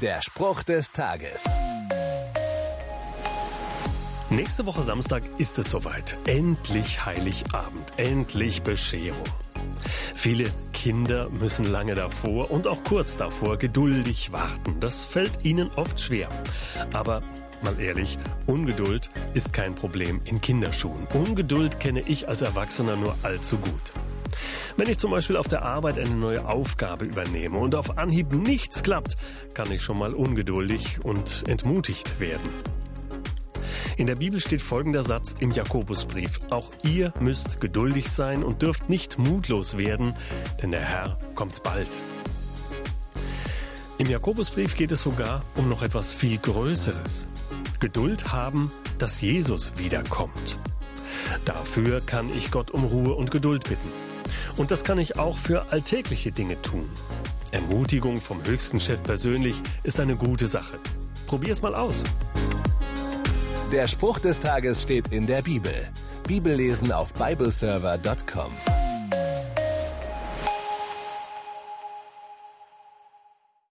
Der Spruch des Tages. Nächste Woche Samstag ist es soweit. Endlich Heiligabend. Endlich Bescherung. Viele Kinder müssen lange davor und auch kurz davor geduldig warten. Das fällt ihnen oft schwer. Aber mal ehrlich, Ungeduld ist kein Problem in Kinderschuhen. Ungeduld kenne ich als Erwachsener nur allzu gut. Wenn ich zum Beispiel auf der Arbeit eine neue Aufgabe übernehme und auf Anhieb nichts klappt, kann ich schon mal ungeduldig und entmutigt werden. In der Bibel steht folgender Satz im Jakobusbrief. Auch ihr müsst geduldig sein und dürft nicht mutlos werden, denn der Herr kommt bald. Im Jakobusbrief geht es sogar um noch etwas viel Größeres. Geduld haben, dass Jesus wiederkommt. Dafür kann ich Gott um Ruhe und Geduld bitten. Und das kann ich auch für alltägliche Dinge tun. Ermutigung vom höchsten Chef persönlich ist eine gute Sache. Probier's mal aus. Der Spruch des Tages steht in der Bibel. Bibellesen auf bibleserver.com.